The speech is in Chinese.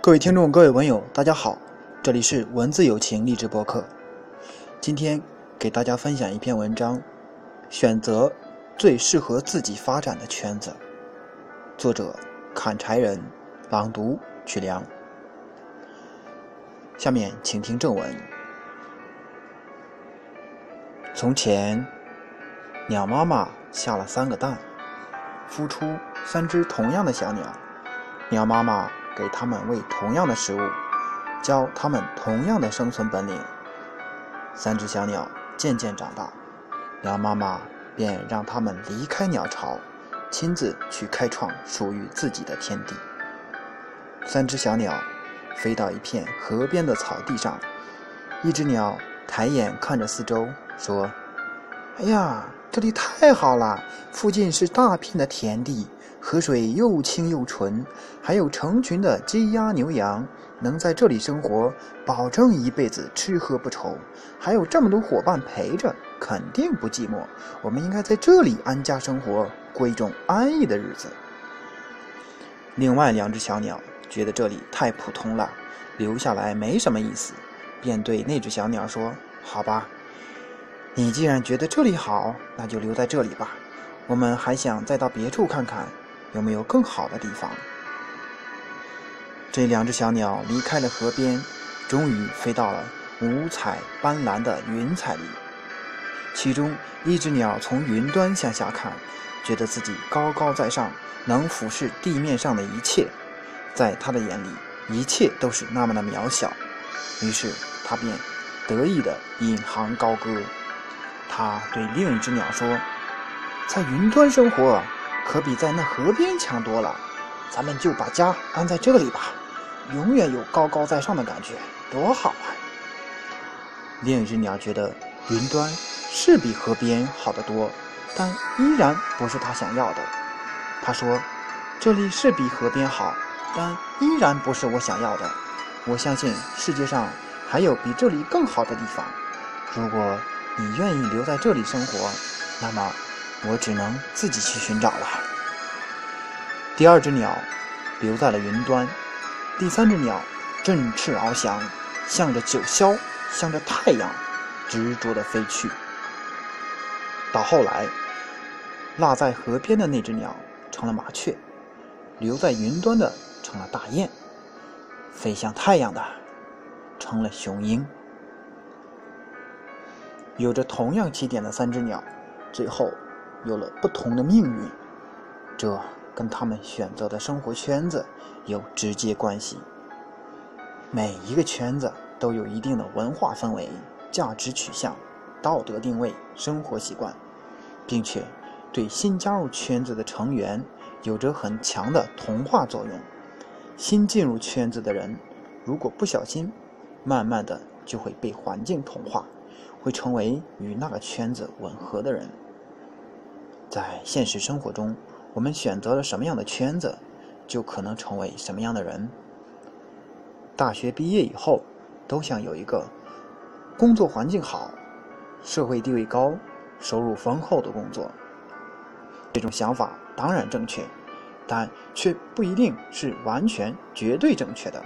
各位听众，各位文友，大家好，这里是文字友情励志播客。今天给大家分享一篇文章：选择最适合自己发展的圈子。作者：砍柴人，朗读：曲良。下面请听正文。从前，鸟妈妈下了三个蛋，孵出三只同样的小鸟。鸟妈妈给它们喂同样的食物，教它们同样的生存本领。三只小鸟渐渐长大，鸟妈妈便让它们离开鸟巢，亲自去开创属于自己的天地。三只小鸟飞到一片河边的草地上，一只鸟抬眼看着四周。说：“哎呀，这里太好了！附近是大片的田地，河水又清又纯，还有成群的鸡鸭牛羊，能在这里生活，保证一辈子吃喝不愁。还有这么多伙伴陪着，肯定不寂寞。我们应该在这里安家生活，过一种安逸的日子。”另外两只小鸟觉得这里太普通了，留下来没什么意思，便对那只小鸟说：“好吧。”你既然觉得这里好，那就留在这里吧。我们还想再到别处看看，有没有更好的地方。这两只小鸟离开了河边，终于飞到了五彩斑斓的云彩里。其中一只鸟从云端向下看，觉得自己高高在上，能俯视地面上的一切。在他的眼里，一切都是那么的渺小。于是他便得意地引吭高歌。他对另一只鸟说：“在云端生活，可比在那河边强多了。咱们就把家安在这里吧，永远有高高在上的感觉，多好啊！”另一只鸟觉得云端是比河边好得多，但依然不是他想要的。他说：“这里是比河边好，但依然不是我想要的。我相信世界上还有比这里更好的地方。如果……”你愿意留在这里生活，那么我只能自己去寻找了。第二只鸟留在了云端，第三只鸟振翅翱翔，向着九霄，向着太阳，执着地飞去。到后来，落在河边的那只鸟成了麻雀，留在云端的成了大雁，飞向太阳的成了雄鹰。有着同样起点的三只鸟，最后有了不同的命运，这跟他们选择的生活圈子有直接关系。每一个圈子都有一定的文化氛围、价值取向、道德定位、生活习惯，并且对新加入圈子的成员有着很强的同化作用。新进入圈子的人，如果不小心，慢慢的就会被环境同化。会成为与那个圈子吻合的人。在现实生活中，我们选择了什么样的圈子，就可能成为什么样的人。大学毕业以后，都想有一个工作环境好、社会地位高、收入丰厚的工作。这种想法当然正确，但却不一定是完全绝对正确的。